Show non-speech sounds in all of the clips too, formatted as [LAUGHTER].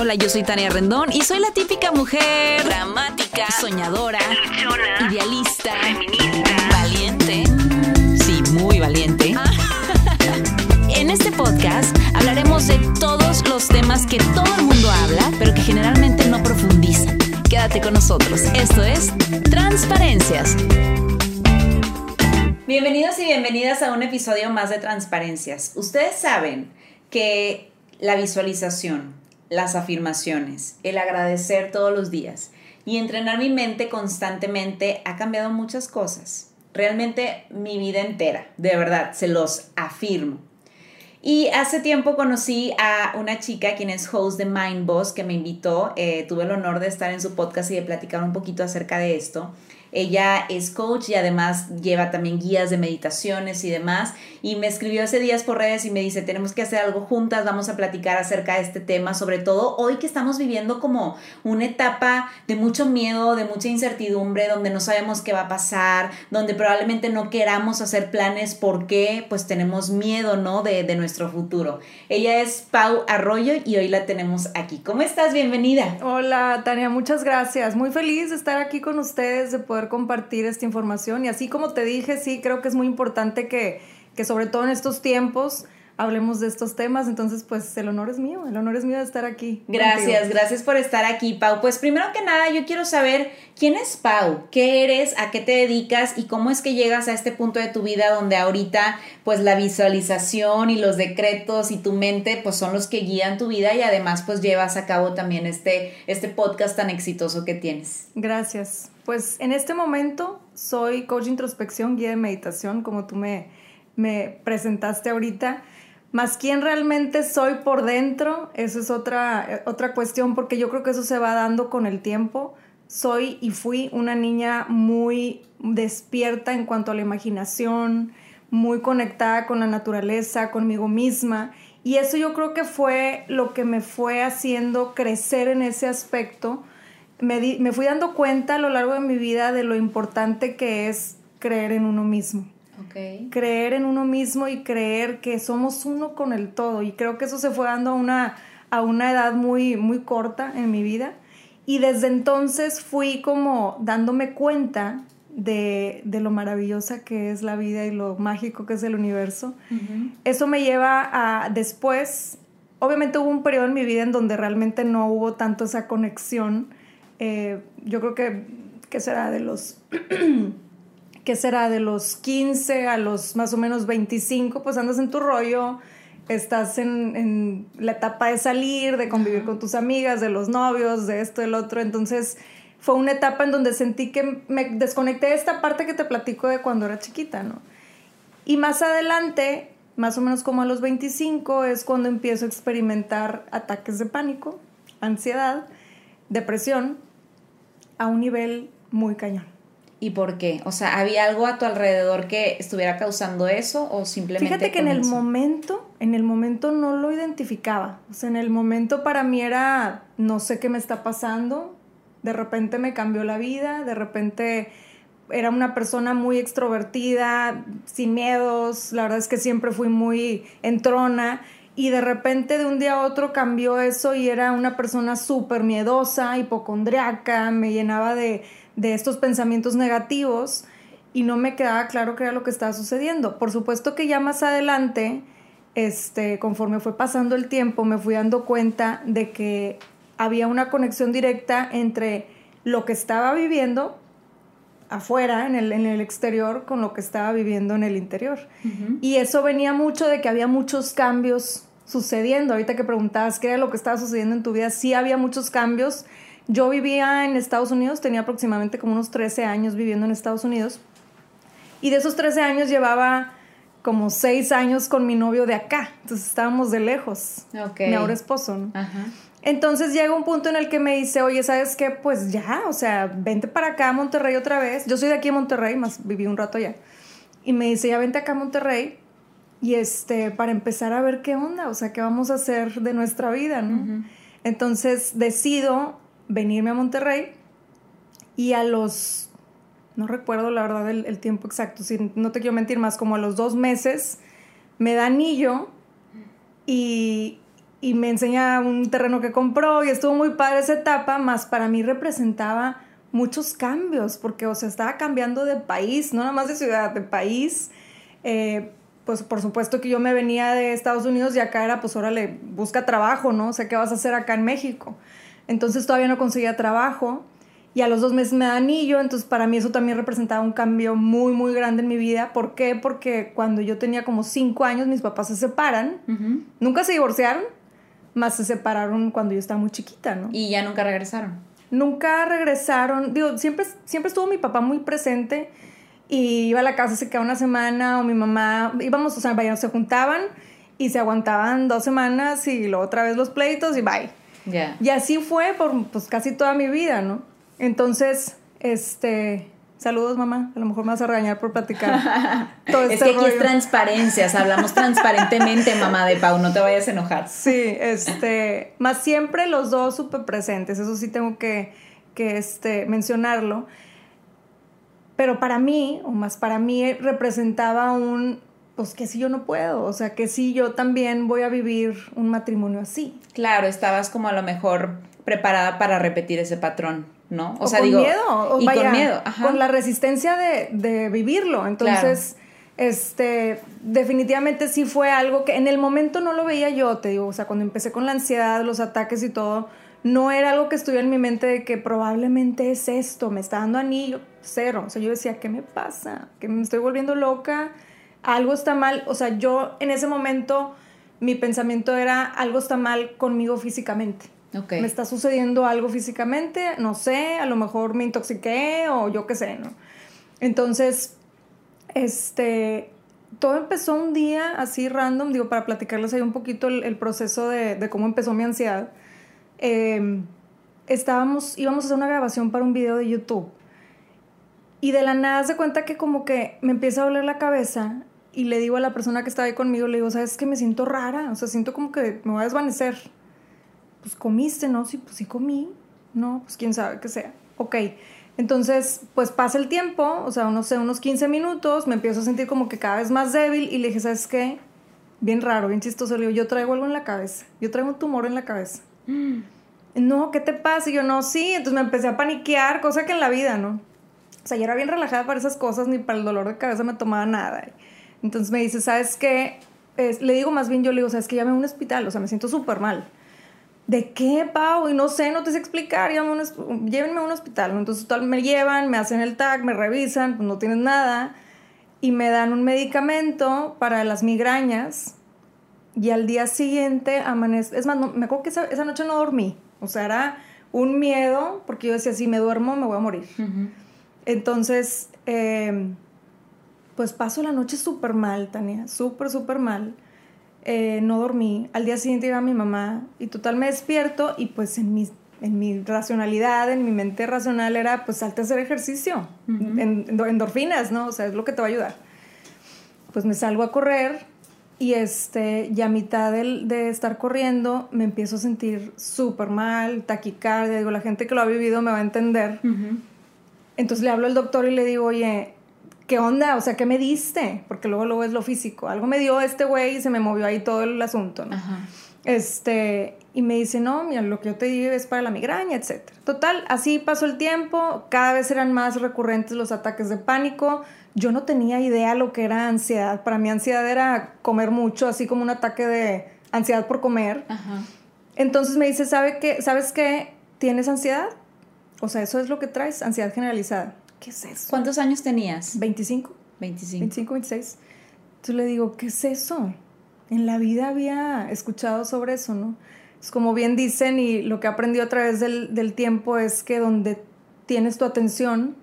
Hola, yo soy Tania Rendón y soy la típica mujer dramática, soñadora, idealista, feminista, valiente. Sí, muy valiente. [LAUGHS] En este podcast hablaremos de todos los temas que todo el mundo habla, pero que generalmente no profundizan. Quédate con nosotros. Esto es Transparencias. Bienvenidos y bienvenidas a un episodio más de Transparencias. Ustedes saben que la visualización, las afirmaciones, el agradecer todos los días y entrenar mi mente constantemente ha cambiado muchas cosas. Realmente mi vida entera, de verdad, se los afirmo. Y hace tiempo conocí a una chica quien es host de Mind Boss que me invitó. Eh, tuve el honor de estar en su podcast y de platicar un poquito acerca de esto. Ella es coach y además lleva también guías de meditaciones y demás. Y me escribió hace días por redes y me dice, tenemos que hacer algo juntas, vamos a platicar acerca de este tema, sobre todo hoy que estamos viviendo como una etapa de mucho miedo, de mucha incertidumbre, donde no sabemos qué va a pasar, donde probablemente no queramos hacer planes porque pues tenemos miedo, ¿no? De, de nuestro futuro. Ella es Pau Arroyo y hoy la tenemos aquí. ¿Cómo estás? Bienvenida. Hola, Tania, muchas gracias. Muy feliz de estar aquí con ustedes, de compartir esta información. Y así como te dije, sí, creo que es muy importante que, que sobre todo en estos tiempos hablemos de estos temas. Entonces, pues el honor es mío, el honor es mío de estar aquí. Gracias, gracias por estar aquí, Pau. Pues primero que nada, yo quiero saber quién es Pau, qué eres, a qué te dedicas y cómo es que llegas a este punto de tu vida donde ahorita, pues la visualización y los decretos y tu mente, pues son los que guían tu vida y además, pues llevas a cabo también este, este podcast tan exitoso que tienes. Gracias. Pues en este momento soy coach de introspección, guía de meditación, como tú me, me presentaste ahorita. Más quién realmente soy por dentro, eso es otra, otra cuestión, porque yo creo que eso se va dando con el tiempo. Soy y fui una niña muy despierta en cuanto a la imaginación, muy conectada con la naturaleza, conmigo misma. Y eso yo creo que fue lo que me fue haciendo crecer en ese aspecto. Me, me fui dando cuenta a lo largo de mi vida de lo importante que es creer en uno mismo Creer en uno mismo y creer que somos uno con el todo. Y creo que eso se fue dando a una, a una edad muy, muy corta en mi vida. Y desde entonces fui como dándome cuenta de, lo maravillosa que es la vida y lo mágico que es el universo. Eso me lleva a después, obviamente hubo un periodo en mi vida en donde realmente no hubo tanto esa conexión. Eh, yo creo que, que será de los [CLEARS THROAT] que será de los 15 a los más o menos 25, pues andas en tu rollo, estás en, la etapa de salir, de convivir con tus amigas, de los novios, de esto, del otro. Entonces fue una etapa en donde sentí que me desconecté de esta parte que te platico de cuando era chiquita, ¿no? Y más adelante, más o menos como a los 25, es cuando empiezo a experimentar ataques de pánico, ansiedad, depresión, a un nivel muy cañón. Y por qué? O sea, ¿había algo a tu alrededor que estuviera causando eso o simplemente... Fíjate que en el momento, en el momento no lo identificaba. O sea, en el momento para mí era, no sé qué me está pasando, de repente me cambió la vida, de repente era una persona muy extrovertida, sin miedos, la verdad es que siempre fui muy entrona y de repente de un día a otro cambió eso y era una persona súper miedosa, hipocondriaca, me llenaba de de estos pensamientos negativos y no me quedaba claro qué era lo que estaba sucediendo. Por supuesto que ya más adelante, este, conforme fue pasando el tiempo, me fui dando cuenta de que había una conexión directa entre lo que estaba viviendo afuera, en el, en el exterior, con lo que estaba viviendo en el interior. Y eso venía mucho de que había muchos cambios sucediendo. Ahorita que preguntabas qué era lo que estaba sucediendo en tu vida, sí había muchos cambios yo vivía en Estados Unidos, tenía aproximadamente como unos 13 años viviendo en Estados Unidos. Y de esos 13 años llevaba como 6 años con mi novio de acá. Entonces estábamos de lejos. Mi ahora esposo, ¿no? Entonces llega un punto en el que me dice, oye, ¿sabes qué? Pues ya, o sea, vente para acá a Monterrey otra vez. Yo soy de aquí en Monterrey, más viví un rato allá. Y me dice, ya vente acá a Monterrey y este, para empezar a ver qué onda, o sea, qué vamos a hacer de nuestra vida, ¿no? Entonces decido venirme a Monterrey y a los, no recuerdo la verdad el, tiempo exacto, si no te quiero mentir más, como a los dos meses me da anillo y, y me enseña un terreno que compró y estuvo muy padre esa etapa, más para mí representaba muchos cambios, porque, o sea, estaba cambiando de país, no nada más de ciudad, de país. Eh, pues por supuesto que yo me venía de Estados Unidos y acá era, pues órale, busca trabajo, ¿no? O sea, ¿qué vas a hacer acá en México? Entonces todavía no conseguía trabajo y a los dos meses me da anillo, entonces para mí eso también representaba un cambio muy, muy grande en mi vida. ¿Por qué? Porque cuando yo tenía como cinco años mis papás se separan, nunca se divorciaron, más se separaron cuando yo estaba muy chiquita, ¿no? Y ya nunca regresaron. Nunca regresaron, digo, siempre, siempre estuvo mi papá muy presente y iba a la casa, se quedaba una semana, o mi mamá, íbamos, o sea, se juntaban y se aguantaban dos semanas y luego otra vez los pleitos y bye. Y así fue por pues, casi toda mi vida, ¿no? Entonces, este, saludos mamá, a lo mejor me vas a regañar por platicar. [LAUGHS] todo es este que aquí es transparencias, hablamos transparentemente, mamá de Pau, no te vayas a enojar. Sí, este, más siempre los dos súper presentes, eso sí tengo que, que este, mencionarlo pero para mí, o más para mí, representaba un, pues que si yo no puedo, o sea, que si yo también voy a vivir un matrimonio así. Claro, estabas como a lo mejor preparada para repetir ese patrón, ¿no? O, sea, con miedo, o y con miedo, con la resistencia de, vivirlo. Entonces, este, definitivamente sí fue algo que en el momento no lo veía yo, te digo, o sea, cuando empecé con la ansiedad, los ataques y todo, no era algo que estuviera en mi mente de que probablemente es esto, me está dando anillo, cero. O sea, yo decía, ¿qué me pasa? Que me estoy volviendo loca, algo está mal. O sea, yo en ese momento mi pensamiento era, algo está mal conmigo físicamente. Me está sucediendo algo físicamente, no sé, a lo mejor me intoxiqué o yo qué sé, ¿no? Entonces, este, todo empezó un día así random, digo, para platicarles ahí un poquito el, proceso de, de, cómo empezó mi ansiedad. Em, estábamos, íbamos a hacer una grabación para un video de YouTube. Y de la nada se cuenta que como que me empieza a doler la cabeza y le digo a la persona que estaba ahí conmigo, le digo, ¿sabes que me siento rara? O sea, siento como que me voy a desvanecer. Pues comiste, ¿no? Sí, pues sí comí. No, pues quién sabe qué sea. Ok. Entonces, pues pasa el tiempo, o sea, no sé, unos 15 minutos, me empiezo a sentir como que cada vez más débil y le dije, ¿sabes qué? Bien raro, bien chistoso. Le digo, yo traigo algo en la cabeza. Yo traigo un tumor en la cabeza. No, ¿qué te pasa? Y yo, no, sí. Entonces me empecé a paniquear, cosa que en la vida, ¿no? O sea, yo era bien relajada para esas cosas, ni para el dolor de cabeza me tomaba nada. Entonces me dice, ¿sabes qué? le digo más bien, yo le digo, ¿sabes qué? Llame a un hospital, o sea, me siento súper mal. ¿De qué, Pau? Y no sé, no te sé explicar, llévenme a un hospital. Entonces me llevan, me hacen el tag, me revisan, pues no tienes nada. Y me dan un medicamento para las migrañas y al día siguiente amanece. Es más, me acuerdo que esa, noche no dormí. O sea, era un miedo, porque yo decía, si me duermo, me voy a morir. Entonces, em, pues paso la noche súper mal, Tania, súper, súper mal. Eh, no dormí. Al día siguiente iba mi mamá y total me despierto y pues en mi, en mi racionalidad, en mi mente racional era pues salte a hacer ejercicio, en, endorfinas, ¿no? O sea, es lo que te va a ayudar. Pues me salgo a correr y este, ya a mitad de, de estar corriendo me empiezo a sentir súper mal, taquicardia. Digo, la gente que lo ha vivido me va a entender. Entonces le hablo al doctor y le digo, oye, ¿qué onda? O sea, ¿qué me diste? Porque luego luego es lo físico. Algo me dio este güey y se me movió ahí todo el asunto, ¿no? Este, y me dice, no, mira, lo que yo te digo es para la migraña, etc. Total, así pasó el tiempo, cada vez eran más recurrentes los ataques de pánico yo no tenía idea lo que era ansiedad. Para mí ansiedad era comer mucho, así como un ataque de ansiedad por comer. Entonces me dice, ¿sabe qué? ¿sabes qué? ¿Tienes ansiedad? O sea, eso es lo que traes, ansiedad generalizada. ¿Qué es eso? ¿Cuántos años tenías? 25. 25. 25, 26. Entonces le digo, ¿qué es eso? En la vida había escuchado sobre eso, ¿no? Es como bien dicen y lo que he aprendido a través del, del tiempo es que donde tienes tu atención,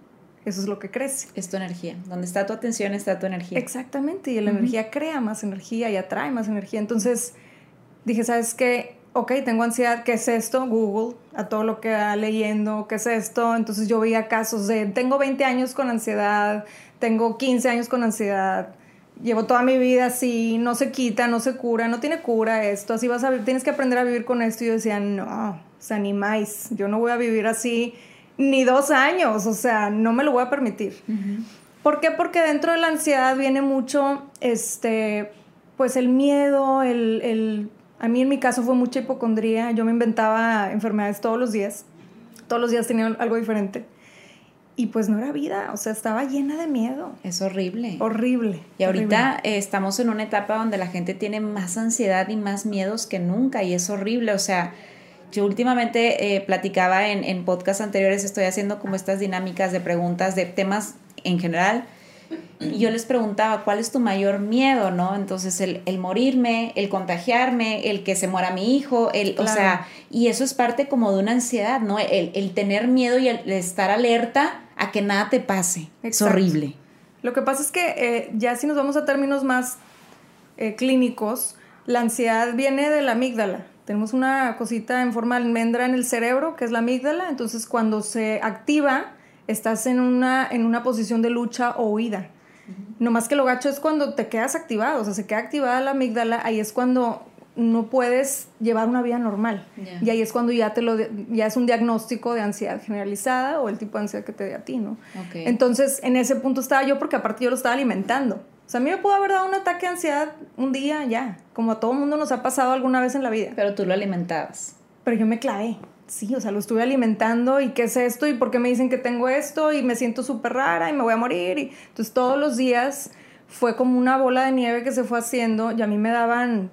eso es lo que crece. Es tu energía. Donde está tu atención está tu energía. Exactamente, y la energía crea más energía y atrae más energía. Entonces dije, ¿sabes qué? Ok, tengo ansiedad, ¿qué es esto? Google, a todo lo que va leyendo, ¿qué es esto? Entonces yo veía casos de, tengo 20 años con ansiedad, tengo 15 años con ansiedad, llevo toda mi vida así, no se quita, no se cura, no tiene cura esto, así vas a tienes que aprender a vivir con esto. Y yo decía, no, se animáis, yo no voy a vivir así ni dos años, o sea, no me lo voy a permitir. ¿Por qué? Porque dentro de la ansiedad viene mucho, este, pues el miedo, el, A mí en mi caso fue mucha hipocondría. Yo me inventaba enfermedades todos los días. Todos los días tenía algo diferente. Y pues no era vida, o sea, estaba llena de miedo. Es horrible. Horrible. Y ahorita eh, estamos en una etapa donde la gente tiene más ansiedad y más miedos que nunca y es horrible. O sea, yo últimamente eh, platicaba en, en podcasts anteriores, estoy haciendo como estas dinámicas de preguntas de temas en general y yo les preguntaba, ¿cuál es tu mayor miedo, no? Entonces, el, el morirme, el contagiarme, el que se muera mi hijo, el, o sea, y eso es parte como de una ansiedad, ¿no? El, el tener miedo y el estar alerta a que nada te pase. Es horrible. Lo que pasa es que eh, ya si nos vamos a términos más eh, clínicos, la ansiedad viene de la amígdala. Tenemos una cosita en forma de almendra en el cerebro, que es la amígdala, entonces cuando se activa, estás en una, en una posición de lucha o huida. No más que lo gacho es cuando te quedas activado, o sea, se queda activada la amígdala, ahí es cuando no puedes llevar una vida normal. Y ahí es cuando ya te lo ya es un diagnóstico de ansiedad generalizada o el tipo de ansiedad que te dé a ti, ¿no? Entonces, en ese punto estaba yo porque aparte yo lo estaba alimentando. O sea, a mí me pudo haber dado un ataque de ansiedad un día ya, como a todo mundo nos ha pasado alguna vez en la vida. Pero tú lo alimentabas. Pero yo me clavé sí, o sea, lo estuve alimentando y qué es esto y por qué me dicen que tengo esto y me siento súper rara y me voy a morir. Y, entonces todos los días fue como una bola de nieve que se fue haciendo y a mí me daban,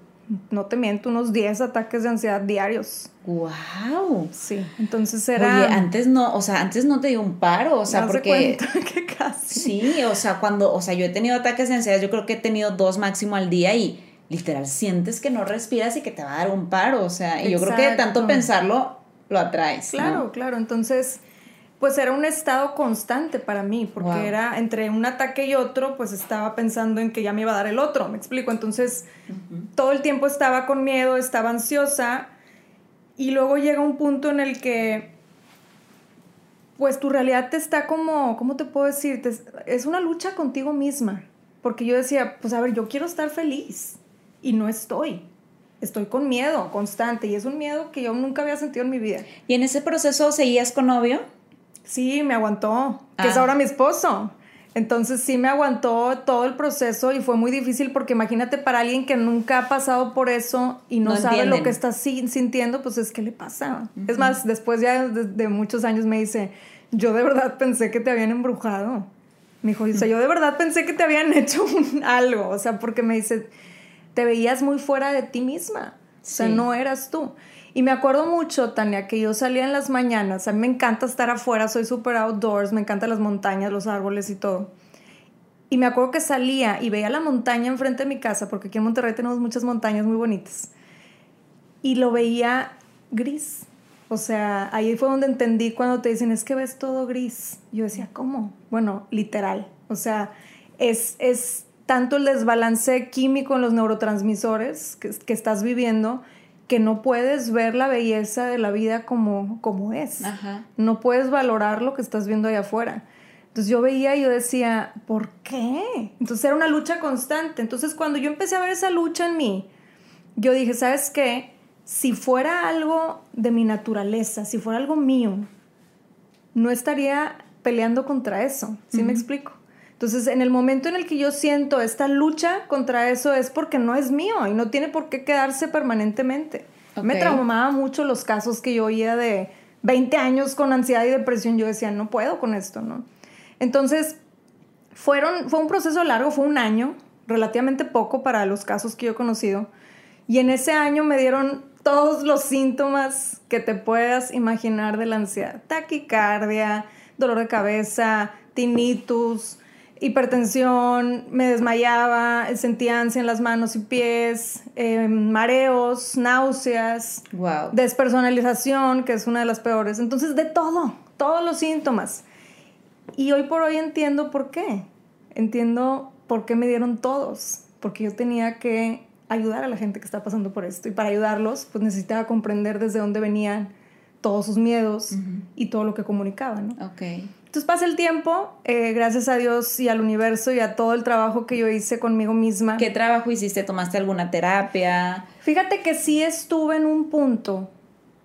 no te miento, unos 10 ataques de ansiedad diarios. ¡Wow! Sí, entonces era... Oye, antes no, o sea, antes no te dio un paro, o sea, porque... [LAUGHS] que casi. Sí, o sea, cuando, o sea, yo he tenido ataques de ansiedad, yo creo que he tenido dos máximo al día y literal sientes que no respiras y que te va a dar un paro, o sea, y yo creo que de tanto pensarlo lo atraes. Claro, claro. Entonces, pues era un estado constante para mí, porque era entre un ataque y otro, pues estaba pensando en que ya me iba a dar el otro, me explico. Entonces, todo el tiempo estaba con miedo, estaba ansiosa, y luego llega un punto en el que, pues tu realidad te está como, ¿cómo te puedo decir? es una lucha contigo misma, porque yo decía, pues a ver, yo quiero estar feliz, y no estoy estoy con miedo constante y es un miedo que yo nunca había sentido en mi vida. ¿Y en ese proceso seguías con novio? Sí, me aguantó, que es ah. ahora mi esposo. Entonces sí me aguantó todo el proceso y fue muy difícil porque imagínate para alguien que nunca ha pasado por eso y no, sabe lo que está sintiendo, pues es que le pasa. Es más, después ya de, muchos años me dice, yo de verdad pensé que te habían embrujado. Me dijo, o sea, yo de verdad pensé que te habían [LAUGHS] hecho algo, o sea, porque me dice, te veías muy fuera de ti misma. O sea, no eras tú. Y me acuerdo mucho, Tania, que yo salía en las mañanas. A mí me encanta estar afuera, soy súper outdoors, me encantan las montañas, los árboles y todo. Y me acuerdo que salía y veía la montaña enfrente de mi casa, porque aquí en Monterrey tenemos muchas montañas muy bonitas. Y lo veía gris. O sea, ahí fue donde entendí cuando te dicen, es que ves todo gris. Yo decía, ¿cómo? Bueno, literal. O sea, es, es tanto el desbalance químico en los neurotransmisores que, estás viviendo que no puedes ver la belleza de la vida como, como es. No puedes valorar lo que estás viendo allá afuera. Entonces yo veía y yo decía, ¿por qué? Entonces era una lucha constante. Entonces cuando yo empecé a ver esa lucha en mí, yo dije, ¿sabes qué? Si fuera algo de mi naturaleza, si fuera algo mío, no estaría peleando contra eso. ¿Sí me explico? Entonces, en el momento en el que yo siento esta lucha contra eso es porque no es mío y no tiene por qué quedarse permanentemente. Me traumaba mucho los casos que yo oía de 20 años con ansiedad y depresión. Yo decía, no puedo con esto, ¿no? Entonces, fueron, fue un proceso largo, fue un año, relativamente poco para los casos que yo he conocido. Y en ese año me dieron todos los síntomas que te puedas imaginar de la ansiedad. Taquicardia, dolor de cabeza, tinnitus, hipertensión, me desmayaba, sentía ansia en las manos y pies, em, mareos, náuseas, despersonalización, que es una de las peores. Entonces, de todo, todos los síntomas. Y hoy por hoy entiendo por qué. Entiendo por qué me dieron todos. Porque yo tenía que ayudar a la gente que está pasando por esto. Y para ayudarlos, pues necesitaba comprender desde dónde venían todos sus miedos y todo lo que comunicaban. ¿no? Okay. Entonces pasa el tiempo, eh, gracias a Dios y al universo y a todo el trabajo que yo hice conmigo misma. ¿Qué trabajo hiciste? ¿Tomaste alguna terapia? Fíjate que sí estuve en un punto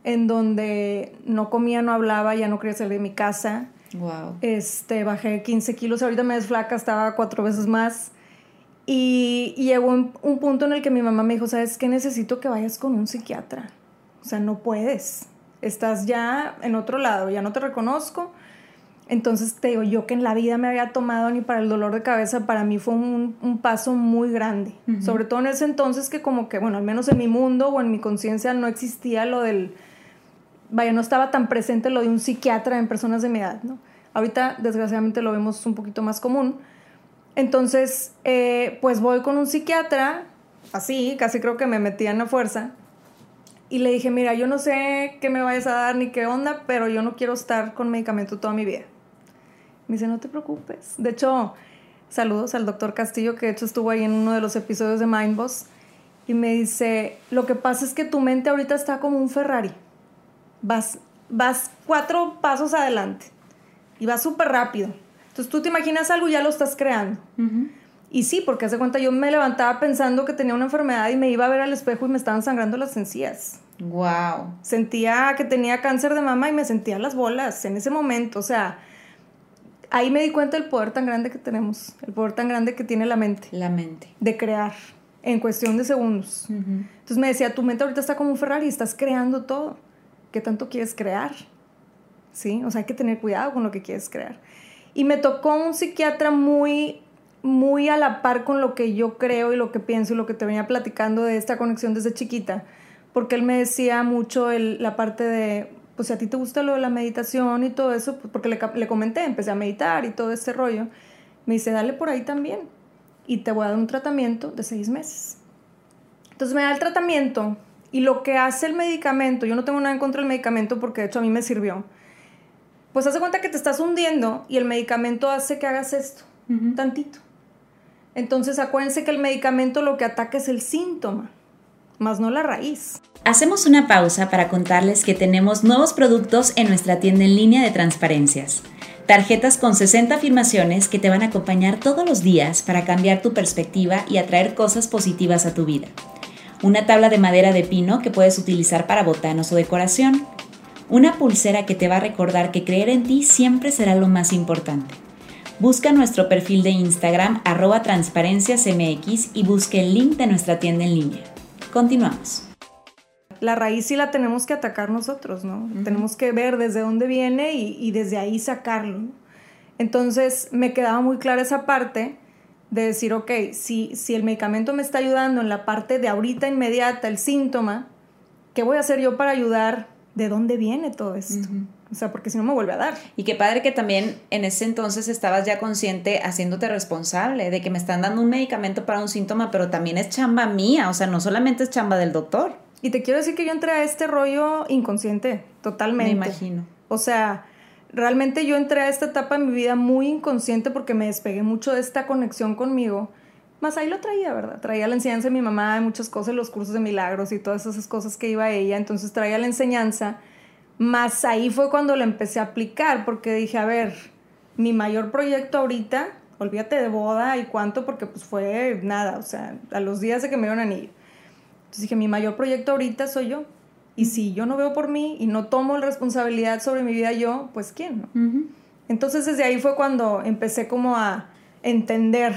en donde no comía, no hablaba, ya no quería salir de mi casa. Wow. Este, bajé 15 kilos, ahorita me desflaca, estaba cuatro veces más. Y, llegó un, un, punto en el que mi mamá me dijo, ¿sabes qué? Necesito que vayas con un psiquiatra. O sea, no puedes. Estás ya en otro lado, ya no te reconozco. Entonces te digo, yo que en la vida me había tomado ni para el dolor de cabeza, para mí fue un, un paso muy grande. Sobre todo en ese entonces que como que, bueno, al menos en mi mundo o en mi conciencia no existía lo del, vaya, no estaba tan presente lo de un psiquiatra en personas de mi edad, ¿no? Ahorita, desgraciadamente, lo vemos un poquito más común. Entonces, eh, pues voy con un psiquiatra, así, casi creo que me metía en la fuerza, y le dije, mira, yo no sé qué me vayas a dar ni qué onda, pero yo no quiero estar con medicamento toda mi vida. Me dice, no te preocupes. De hecho, saludos al doctor Castillo, que de hecho estuvo ahí en uno de los episodios de Mindboss, y me dice, lo que pasa es que tu mente ahorita está como un Ferrari. Vas, vas cuatro pasos adelante y vas súper rápido. Entonces tú te imaginas algo y ya lo estás creando. Y sí, porque hace cuenta, yo me levantaba pensando que tenía una enfermedad y me iba a ver al espejo y me estaban sangrando las encías. Wow. Sentía que tenía cáncer de mama y me sentía las bolas en ese momento. O sea, ahí me di cuenta del poder tan grande que tenemos, el poder tan grande que tiene la mente. La mente. De crear en cuestión de segundos. Entonces me decía, tu mente ahorita está como un Ferrari, estás creando todo. ¿Qué tanto quieres crear? ¿Sí? O sea, hay que tener cuidado con lo que quieres crear. Y me tocó un psiquiatra muy muy a la par con lo que yo creo y lo que pienso y lo que te venía platicando de esta conexión desde chiquita, porque él me decía mucho la parte de, pues si a ti te gusta lo de la meditación y todo eso, pues porque le, le comenté, empecé a meditar y todo este rollo, me dice, dale por ahí también y te voy a dar un tratamiento de seis meses. Entonces me da el tratamiento y lo que hace el medicamento, yo no tengo nada en contra del medicamento porque de hecho a mí me sirvió, pues hace cuenta que te estás hundiendo y el medicamento hace que hagas esto, tantito. Entonces acuérdense que el medicamento lo que ataca es el síntoma, más no la raíz. Hacemos una pausa para contarles que tenemos nuevos productos en nuestra tienda en línea de transparencias. Tarjetas con 60 afirmaciones que te van a acompañar todos los días para cambiar tu perspectiva y atraer cosas positivas a tu vida. Una tabla de madera de pino que puedes utilizar para botanos o decoración. Una pulsera que te va a recordar que creer en ti siempre será lo más importante Busca nuestro perfil de Instagram arroba transparenciasmx y busque el link de nuestra tienda en línea. Continuamos. La raíz sí la tenemos que atacar nosotros, ¿no? Tenemos que ver desde dónde viene y, desde ahí sacarlo. Entonces me quedaba muy clara esa parte de decir, ok, si, si el medicamento me está ayudando en la parte de ahorita inmediata, el síntoma, ¿qué voy a hacer yo para ayudar? ¿De dónde viene todo esto? O sea, porque si no me vuelve a dar. Y qué padre que también en ese entonces estabas ya consciente haciéndote responsable de que me están dando un medicamento para un síntoma, pero también es chamba mía, o sea, no solamente es chamba del doctor. Y te quiero decir que yo entré a este rollo inconsciente, totalmente. Me imagino. O sea, realmente yo entré a esta etapa de mi vida muy inconsciente porque me despegué mucho de esta conexión conmigo. Más ahí lo traía, ¿verdad? Traía la enseñanza de mi mamá de muchas cosas, los cursos de milagros y todas esas cosas que iba ella. Entonces traía la enseñanza más ahí fue cuando la empecé a aplicar, porque dije, a ver, mi mayor proyecto ahorita, olvídate de boda y cuánto, porque pues fue nada, o sea, a los días de que me dieron anillo. Entonces dije, mi mayor proyecto ahorita soy yo. Y si yo no veo por mí y no tomo la responsabilidad sobre mi vida yo, pues ¿quién? No? Entonces desde ahí fue cuando empecé como a entender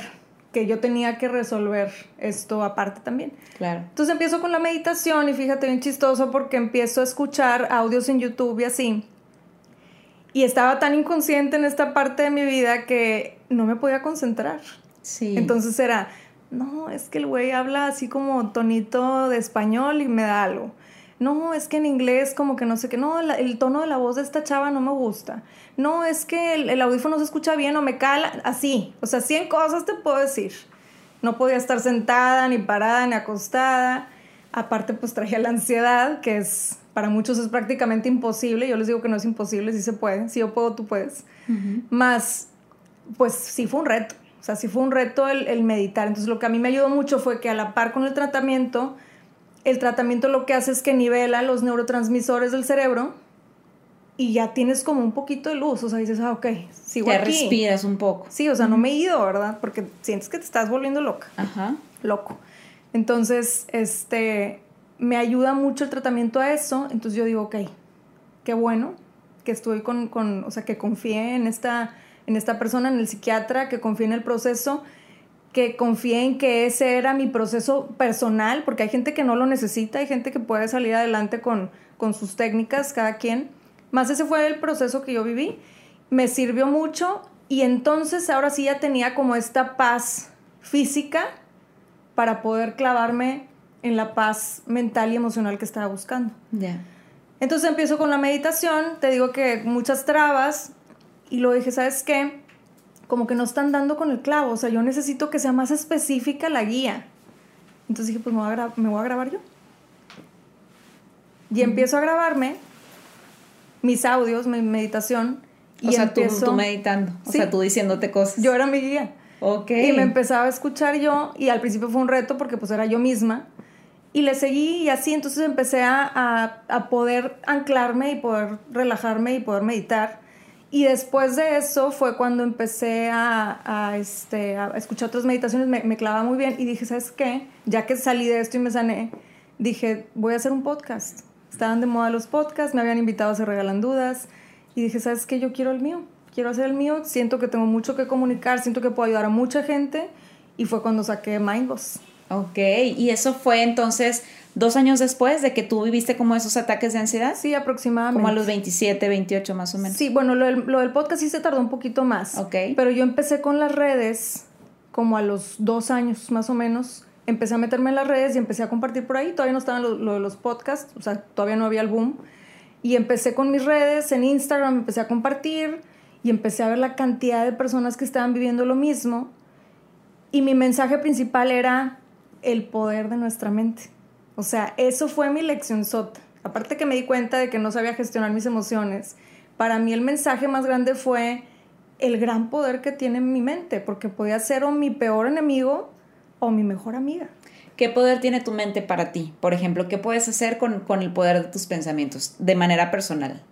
que yo tenía que resolver esto aparte también. Claro. Entonces empiezo con la meditación y fíjate bien chistoso porque empiezo a escuchar audios en YouTube y así. Y estaba tan inconsciente en esta parte de mi vida que no me podía concentrar. Sí. Entonces era, no, es que el güey habla así como tonito de español y me da algo no, es que en inglés como que no sé qué, no, el tono de la voz de esta chava no me gusta, no, es que el, audífono se escucha bien o me cala, así, o sea, 100 cosas te puedo decir. No podía estar sentada, ni parada, ni acostada. Aparte, pues traía la ansiedad, que es para muchos es prácticamente imposible. Yo les digo que no es imposible, sí se puede. Si yo puedo, tú puedes. Más, pues sí fue un reto. O sea, sí fue un reto el, el, meditar. Entonces, lo que a mí me ayudó mucho fue que a la par con el tratamiento, el tratamiento lo que hace es que nivela los neurotransmisores del cerebro y ya tienes como un poquito de luz, o sea, dices, ah, ok, sigo ya respiras un poco. Sí, o sea, no me he ido, ¿verdad? Porque sientes que te estás volviendo loca. Ajá. Loco. Entonces, este, me ayuda mucho el tratamiento a eso, entonces yo digo, ok, qué bueno que estoy con, con o sea, que confié en esta, en esta persona, en el psiquiatra, que confié en el proceso que confié en que ese era mi proceso personal, porque hay gente que no lo necesita, hay gente que puede salir adelante con, con sus técnicas, cada quien. Más ese fue el proceso que yo viví. Me sirvió mucho y entonces ahora sí ya tenía como esta paz física para poder clavarme en la paz mental y emocional que estaba buscando. Ya. Entonces empiezo con la meditación, te digo que muchas trabas y lo dije, ¿sabes qué? Como que no están dando con el clavo, o sea, yo necesito que sea más específica la guía. Entonces dije, pues me voy a, me voy a grabar yo. Y empiezo a grabarme mis audios, mi meditación. Y O sea, tú, empiezo, tú meditando, o Sí. sea, tú diciéndote cosas. yo era mi guía. Ok. Y me empezaba a escuchar yo y al principio fue un reto porque pues era yo misma. Y le seguí y así entonces empecé a, a- a poder anclarme y poder relajarme y poder meditar. Y después de eso fue cuando empecé a, este, a escuchar otras meditaciones, me, me clavaba muy bien y dije, ¿sabes qué? Ya que salí de esto y me sané, dije, voy a hacer un podcast. Estaban de moda los podcasts, me habían invitado a Se Regalan Dudas y dije, ¿sabes qué? Yo quiero el mío, quiero hacer el mío, siento que tengo mucho que comunicar, siento que puedo ayudar a mucha gente y fue cuando saqué Mindboss. Ok, y eso fue entonces dos años después de que tú viviste como esos ataques de ansiedad. Sí, aproximadamente. Como a los 27, 28 más o menos. Sí, bueno, lo del, lo del podcast sí se tardó un poquito más. Ok. Pero yo empecé con las redes como a los dos años más o menos. Empecé a meterme en las redes y empecé a compartir por ahí. Todavía no estaban lo, lo de los podcasts, o sea, todavía no había el boom. Y empecé con mis redes, en Instagram empecé a compartir y empecé a ver la cantidad de personas que estaban viviendo lo mismo. Y mi mensaje principal era el poder de nuestra mente. O sea, eso fue mi lección sota. Aparte que me di cuenta de que no sabía gestionar mis emociones, para mí el mensaje más grande fue el gran poder que tiene mi mente, porque podía ser o mi peor enemigo o mi mejor amiga. ¿Qué poder tiene tu mente para ti? Por ejemplo, ¿qué puedes hacer con, con el poder de tus pensamientos de manera personal?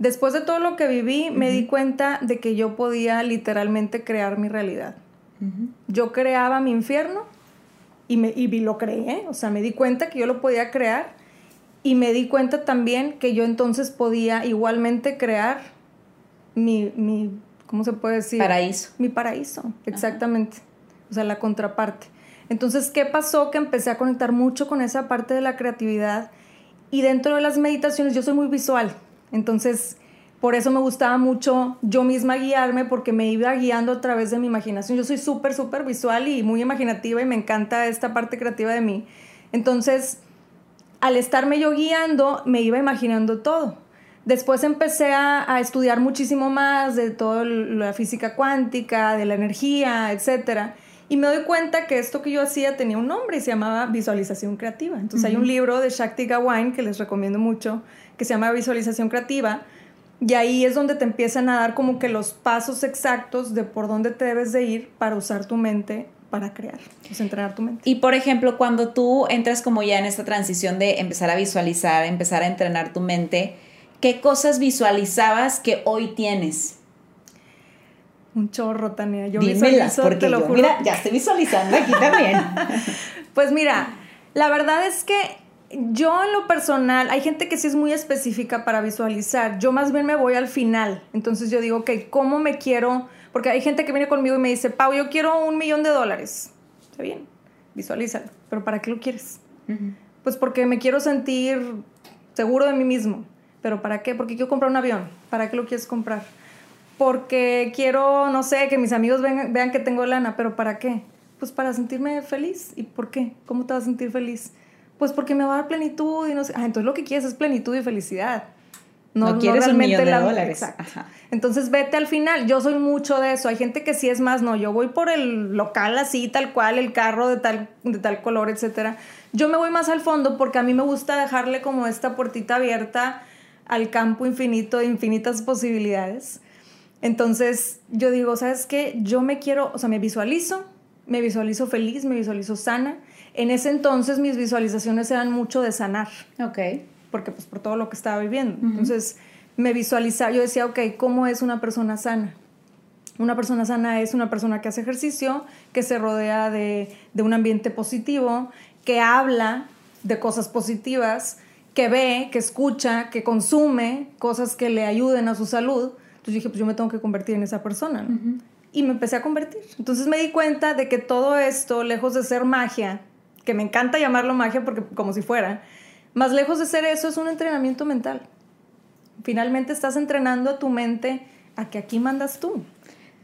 Después de todo lo que viví, me di cuenta de que yo podía literalmente crear mi realidad. Yo creaba mi infierno y, me, y lo creé, o sea, me di cuenta que yo lo podía crear y me di cuenta también que yo entonces podía igualmente crear mi, mi ¿cómo se puede decir? Paraíso. Mi paraíso, exactamente. O sea, la contraparte. Entonces, ¿qué pasó? Que empecé a conectar mucho con esa parte de la creatividad y dentro de las meditaciones yo soy muy visual. Entonces, por eso me gustaba mucho yo misma guiarme porque me iba guiando a través de mi imaginación. Yo soy súper, súper visual y muy imaginativa y me encanta esta parte creativa de mí. Entonces, al estarme yo guiando, me iba imaginando todo. Después empecé a, a estudiar muchísimo más de toda la física cuántica, de la energía, etc. Y me doy cuenta que esto que yo hacía tenía un nombre y se llamaba visualización creativa. Entonces hay un libro de Shakti Gawain que les recomiendo mucho, que se llama Visualización Creativa. Y ahí es donde te empiezan a dar como que los pasos exactos de por dónde te debes de ir para usar tu mente para crear, pues entrenar tu mente. Y por ejemplo, cuando tú entras como ya en esta transición de empezar a visualizar, empezar a entrenar tu mente, ¿qué cosas visualizabas que hoy tienes? Un chorro, Tania. Yo Dímelas, visualizo, porque te lo yo, juro. mira, ya estoy visualizando aquí también. [LAUGHS] Pues mira, la verdad es que yo en lo personal, hay gente que sí es muy específica para visualizar. Yo más bien me voy al final. Entonces yo digo, ok, ¿cómo me quiero? Porque hay gente que viene conmigo y me dice, Pau, yo quiero un millón de dólares. Está bien, visualízalo. Pero ¿para qué lo quieres? Pues porque me quiero sentir seguro de mí mismo. ¿Pero para qué? Porque quiero comprar un avión. ¿Para qué lo quieres comprar? Porque quiero, no sé, que mis amigos vean, vean que tengo lana. ¿Pero para qué? Pues para sentirme feliz. ¿Y por qué? ¿Cómo te vas a sentir feliz? Pues porque me va a dar plenitud y no sé. Ah, entonces lo que quieres es plenitud y felicidad. No quieres un millón de dólares. Exacto. Ajá. Entonces vete al final. Yo soy mucho de eso. Hay gente que sí es más, no, yo voy por el local así, tal cual, el carro de tal, de tal color, etcétera. Yo me voy más al fondo porque a mí me gusta dejarle como esta puertita abierta al campo infinito de infinitas posibilidades. Entonces yo digo, ¿sabes qué? Yo me quiero, o sea, me visualizo, me visualizo feliz, me visualizo sana. En ese entonces mis visualizaciones eran mucho de sanar Ok. porque pues por todo lo que estaba viviendo. Entonces me visualizaba, yo decía, ok, ¿cómo es una persona sana? Una persona sana es una persona que hace ejercicio, que se rodea de, de un ambiente positivo, que habla de cosas positivas, que ve, que escucha, que consume cosas que le ayuden a su salud. Entonces dije, pues yo me tengo que convertir en esa persona. ¿no? y me empecé a convertir. Entonces me di cuenta de que todo esto, lejos de ser magia, que me encanta llamarlo magia porque como si fuera, más lejos de ser eso es un entrenamiento mental. Finalmente estás entrenando a tu mente a que aquí mandas tú.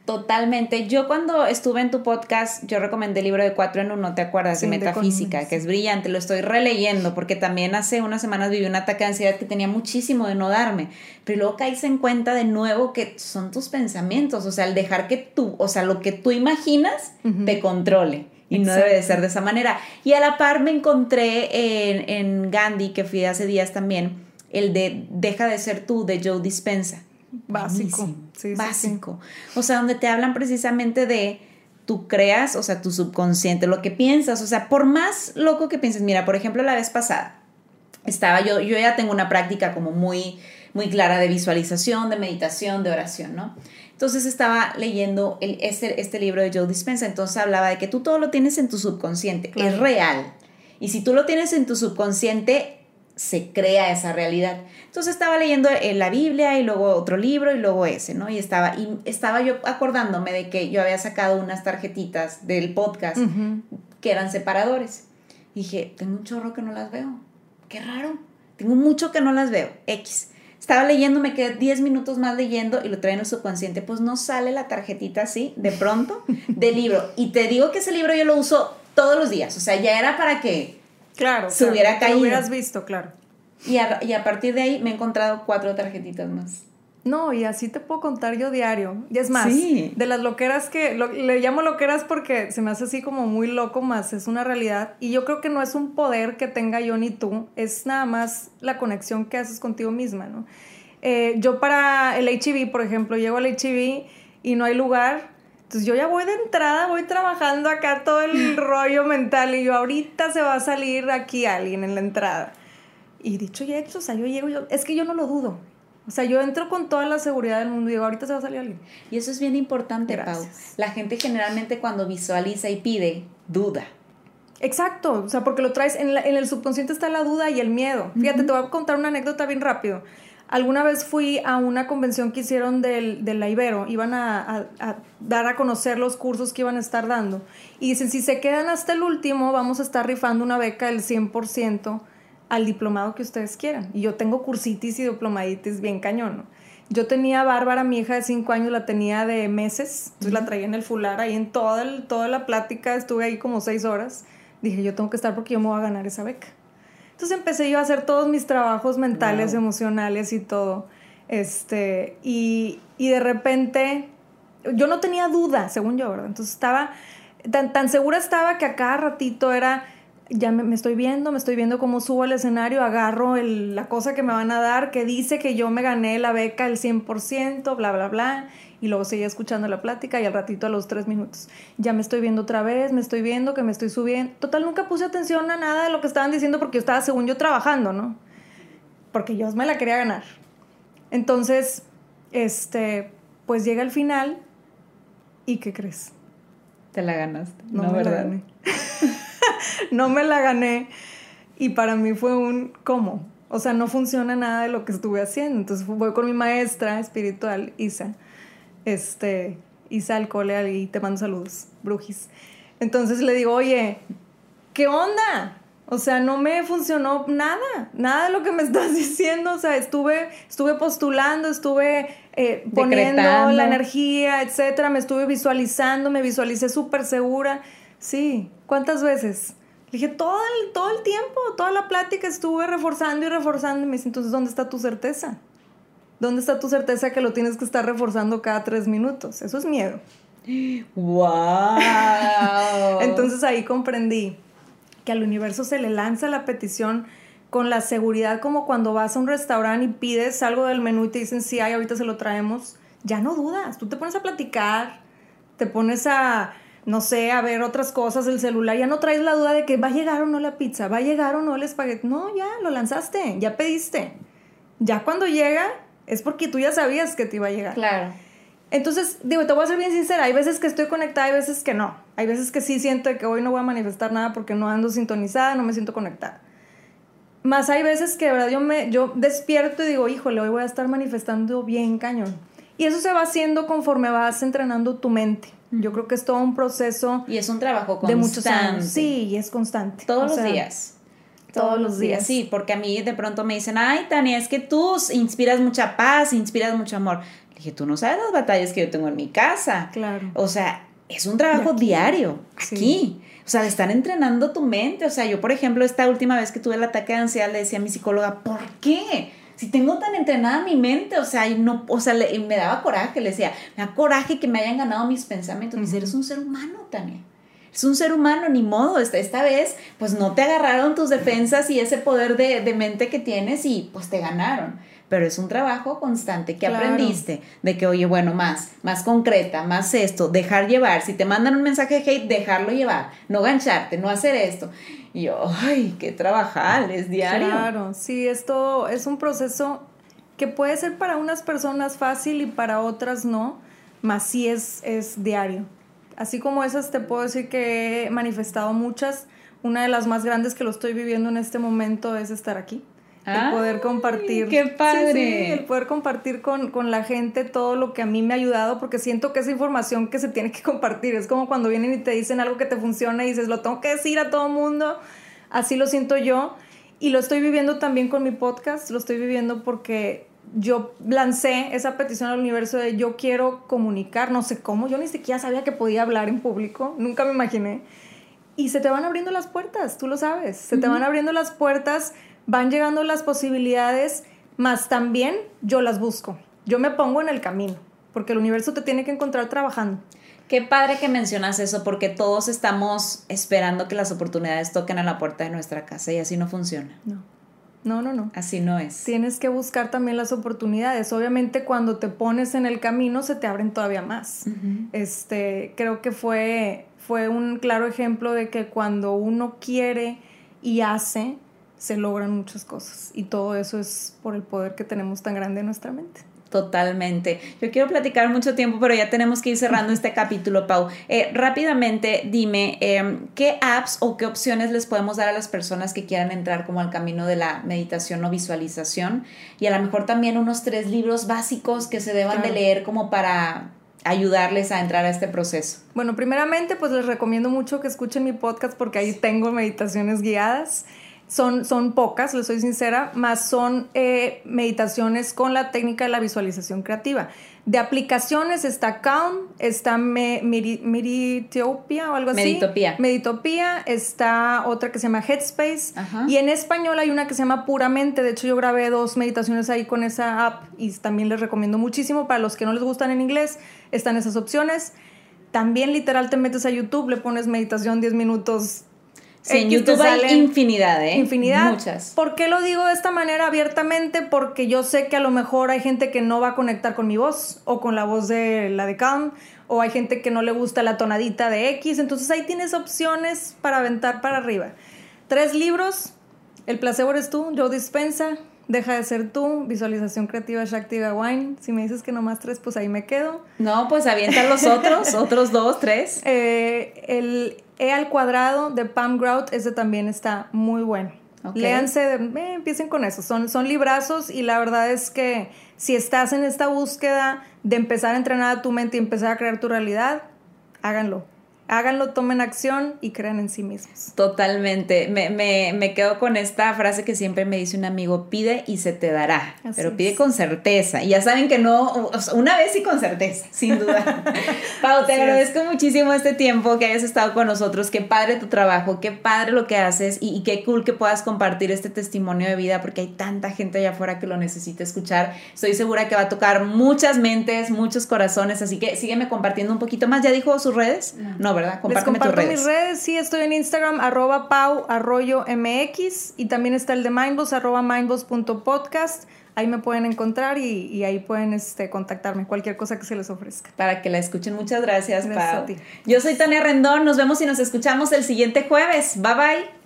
Totalmente. Yo cuando estuve en tu podcast, yo recomendé el libro de cuatro en uno, ¿te acuerdas? de Metafísica, que es brillante. Lo estoy releyendo porque también hace unas semanas viví un ataque de ansiedad que tenía muchísimo de no darme. Pero luego caíse en cuenta de nuevo que son tus pensamientos. O sea, el dejar que tú, o sea, lo que tú imaginas te controle. Y no debe de ser de esa manera. Y a la par me encontré en, en Gandhi, que fui hace días también, el de Deja de ser tú, de Joe Dispensa Básico. Sí, básico. O sea, donde te hablan precisamente de tú creas, o sea, tu subconsciente, lo que piensas, o sea, por más loco que pienses, mira, por ejemplo, la vez pasada, estaba yo, yo ya tengo una práctica como muy, muy clara de visualización, de meditación, de oración, ¿no? Entonces estaba leyendo el, este, este libro de Joe Dispensa, entonces hablaba de que tú todo lo tienes en tu subconsciente, es real. Y si tú lo tienes en tu subconsciente, se crea esa realidad. Entonces estaba leyendo eh, la Biblia y luego otro libro y luego ese, ¿no? Y estaba, y estaba yo acordándome de que yo había sacado unas tarjetitas del podcast que eran separadores. dije, tengo un chorro que no las veo. Qué raro. Tengo mucho que no las veo. X. Estaba leyendo, me quedé 10 minutos más leyendo y lo trae en el subconsciente. Pues no sale la tarjetita así, de pronto, [LAUGHS] del libro. Y te digo que ese libro yo lo uso todos los días. O sea, ya era para que Claro. Se hubiera caído. Lo hubieras visto, claro. Y a, y a partir de ahí me he encontrado cuatro tarjetitas más. No, y así te puedo contar yo diario. Y es más, de las loqueras que le llamo loqueras porque se me hace así como muy loco, más es una realidad. Y yo creo que no es un poder que tenga yo ni tú, es nada más la conexión que haces contigo misma, ¿no? Eh, yo para el HIV, por ejemplo, llego al HIV y no hay lugar, entonces yo ya voy de entrada, voy trabajando acá todo el [LAUGHS] rollo mental y yo ahorita se va a salir aquí alguien en la entrada. Y dicho y hecho, o sea, yo llego, yo, es que yo no lo dudo. O sea, yo entro con toda la seguridad del mundo y digo, ahorita se va a salir alguien. Y eso es bien importante, Pau. La gente generalmente cuando visualiza y pide, duda. Exacto, o sea, porque lo traes, en, en el subconsciente está la duda y el miedo. Fíjate, te voy a contar una anécdota bien rápido. Alguna vez fui a una convención que hicieron del, la Ibero, iban a, dar a conocer los cursos que iban a estar dando. Y dicen, si se quedan hasta el último, vamos a estar rifando una beca del 100% al diplomado que ustedes quieran. Y yo tengo cursitis y diplomaditis bien cañón. Yo tenía Bárbara, mi hija de 5 años, la tenía de meses, entonces la traía en el fular, ahí en toda, el, toda la plática, estuve ahí como 6 horas. Dije, yo tengo que estar porque yo me voy a ganar esa beca. Entonces empecé yo a hacer todos mis trabajos mentales, emocionales y todo. Este, y, y, de repente, yo no tenía duda, según yo, ¿verdad? Entonces estaba, tan, tan segura estaba que a cada ratito era, ya me, estoy viendo, me estoy viendo cómo subo al escenario, agarro el, la cosa que me van a dar, que dice que yo me gané la beca el 100%, bla, bla, bla, y luego seguía escuchando la plática y al ratito a los tres minutos, ya me estoy viendo otra vez, me estoy viendo que me estoy subiendo. Total, nunca puse atención a nada de lo que estaban diciendo porque yo estaba, según yo, trabajando, ¿no? Porque yo me la quería ganar. Entonces, este, pues llega el final y ¿qué crees? Te la ganaste. No, me ¿verdad? la gané. [LAUGHS] [LAUGHS] no me la gané. Y para mí fue un, ¿cómo? O sea, no funciona nada de lo que estuve haciendo. Entonces voy con mi maestra espiritual, Isa este, Isa Alcoleal y te mando saludos, Brujis. Entonces le digo, oye, ¿qué onda? O sea, no me funcionó nada, nada de lo que me [LAUGHS] estás diciendo. O sea, estuve, estuve postulando, estuve eh, poniendo la energía, etcétera. Me estuve visualizando, me visualicé súper segura. Sí, ¿cuántas veces? Le dije, todo el, todo el tiempo, toda la plática estuve reforzando y reforzando. Y me dice, entonces, ¿dónde está tu certeza? ¿Dónde está tu certeza que lo tienes que estar reforzando cada tres minutos? Eso es miedo. ¡Wow! [LAUGHS] Entonces ahí comprendí que al universo se le lanza la petición con la seguridad como cuando vas a un restaurante y pides algo del menú y te dicen, sí, ahorita se lo traemos. Ya no dudas, tú te pones a platicar, te pones a, no sé, a ver otras cosas, el celular, ya no traes la duda de que va a llegar o no la pizza, va a llegar o no el espagueti. No, ya, lo lanzaste, ya pediste. Ya cuando llega, es porque tú ya sabías que te iba a llegar. Claro. Entonces, digo, te voy a ser bien sincera, hay veces que estoy conectada, hay veces que no. Hay veces que sí siento que hoy no voy a manifestar nada porque no ando sintonizada, no me siento conectada. Más hay veces que de verdad yo me yo despierto y digo, híjole, hoy voy a estar manifestando bien cañón. Y eso se va haciendo conforme vas entrenando tu mente. Yo creo que es todo un proceso. Y es un trabajo constante. De muchos años. Sí, y es constante. Todos los días. Todos, los días. Sí, porque a mí de pronto me dicen, ay, Tania, es que tú inspiras mucha paz, inspiras mucho amor. Le dije, tú no sabes las batallas que yo tengo en mi casa. Claro. O sea, es un trabajo diario, aquí. O sea, de estar entrenando tu mente. O sea, yo, por ejemplo, esta última vez que tuve el ataque de ansiedad, le decía a mi psicóloga, ¿por qué? Si tengo tan entrenada mi mente, o sea, y no, o sea, me daba coraje, le decía, me da coraje que me hayan ganado mis pensamientos. Me dice, eres un ser humano, Tania es un ser humano, ni modo, esta, esta vez pues no te agarraron tus defensas y ese poder de, mente que tienes y pues te ganaron. Pero es un trabajo constante que aprendiste de que, oye, bueno, más, más concreta, más esto, dejar llevar. Si te mandan un mensaje de hate, dejarlo llevar, no gancharte, no hacer esto. Y yo, ay, qué trabajar, es diario. Claro, sí, esto es un proceso que puede ser para unas personas fácil y para otras no, más sí es, es diario. Así como esas te puedo decir que he manifestado muchas. Una de las más grandes que lo estoy viviendo en este momento es estar aquí. El poder compartir. ¡Qué padre! el poder compartir con, con, la gente todo lo que a mí me ha ayudado, porque siento que esa información que se tiene que compartir es como cuando vienen y te dicen algo que te funciona y dices, lo tengo que decir a todo mundo. Así lo siento yo. Y lo estoy viviendo también con mi podcast, lo estoy viviendo porque yo lancé esa petición al universo de yo quiero comunicar, no sé cómo, yo ni siquiera sabía que podía hablar en público, nunca me imaginé. Y se te van abriendo las puertas, tú lo sabes, se te van abriendo las puertas, van llegando las posibilidades, más también yo las busco, yo me pongo en el camino, porque el universo te tiene que encontrar trabajando. Qué padre que mencionas eso, porque todos estamos esperando que las oportunidades toquen a la puerta de nuestra casa y así no funciona. No. No, no, no. Así no es. Tienes que buscar también las oportunidades. Obviamente cuando te pones en el camino se te abren todavía más. Este, creo que fue, fue un claro ejemplo de que cuando uno quiere y hace, se logran muchas cosas. Y todo eso es por el poder que tenemos tan grande en nuestra mente. Totalmente. Yo quiero platicar mucho tiempo, pero ya tenemos que ir cerrando este capítulo, Pau. Eh, rápidamente, dime, em, ¿qué apps o qué opciones les podemos dar a las personas que quieran entrar como al camino de la meditación o visualización? Y a lo mejor también unos tres libros básicos que se deban de leer como para ayudarles a entrar a este proceso. Bueno, primeramente, pues les recomiendo mucho que escuchen mi podcast porque ahí tengo meditaciones guiadas. Son, son pocas, les soy sincera, más son eh, meditaciones con la técnica de la visualización creativa. De aplicaciones está Calm, está Meditopia o algo así. Meditopia. Meditopia, está otra que se llama Headspace. Y en español hay una que se llama Puramente. De hecho, yo grabé dos meditaciones ahí con esa app y también les recomiendo muchísimo. Para los que no les gustan en inglés, están esas opciones. También literal te metes a YouTube, le pones meditación 10 minutos Sí, en YouTube hay infinidad, ¿eh? Infinidad. Muchas. ¿Por qué lo digo de esta manera abiertamente? Porque yo sé que a lo mejor hay gente que no va a conectar con mi voz o con la voz de la de Calm o hay gente que no le gusta la tonadita de X. Entonces ahí tienes opciones para aventar para arriba. Tres libros. El placebo eres tú, Joe Dispensa, Deja de ser tú, Visualización Creativa Shakti Wine. Si me dices que nomás tres, pues ahí me quedo. No, pues avientan los otros, [LAUGHS] otros dos, tres. Eh, el E al cuadrado de Pam Grout, ese también está muy bueno. Léanse, eh, empiecen con eso. Son, son librazos y la verdad es que si estás en esta búsqueda de empezar a entrenar a tu mente y empezar a crear tu realidad, háganlo háganlo, tomen acción y crean en sí mismos. Totalmente. Me, me, me, quedo con esta frase que siempre me dice un amigo, pide y se te dará, pero pide con certeza. Y ya saben que no, una vez y con certeza, sin duda. [LAUGHS] Pau, te agradezco muchísimo este tiempo que hayas estado con nosotros. Qué padre tu trabajo, qué padre lo que haces y, y qué cool que puedas compartir este testimonio de vida porque hay tanta gente allá afuera que lo necesita escuchar. Estoy segura que va a tocar muchas mentes, muchos corazones, así que sígueme compartiendo un poquito más. ¿Ya dijo sus redes? No, ¿verdad? Les comparto mis redes, sí, estoy en Instagram, arroba pau arroyo mx, y también está el de Mindboss, arroba mindboss.podcast. Ahí me pueden encontrar y, ahí pueden este, contactarme, cualquier cosa que se les ofrezca. Para que la escuchen. Muchas gracias, gracias Pau. Yo soy Tania Rendón, nos vemos y nos escuchamos el siguiente jueves. Bye bye.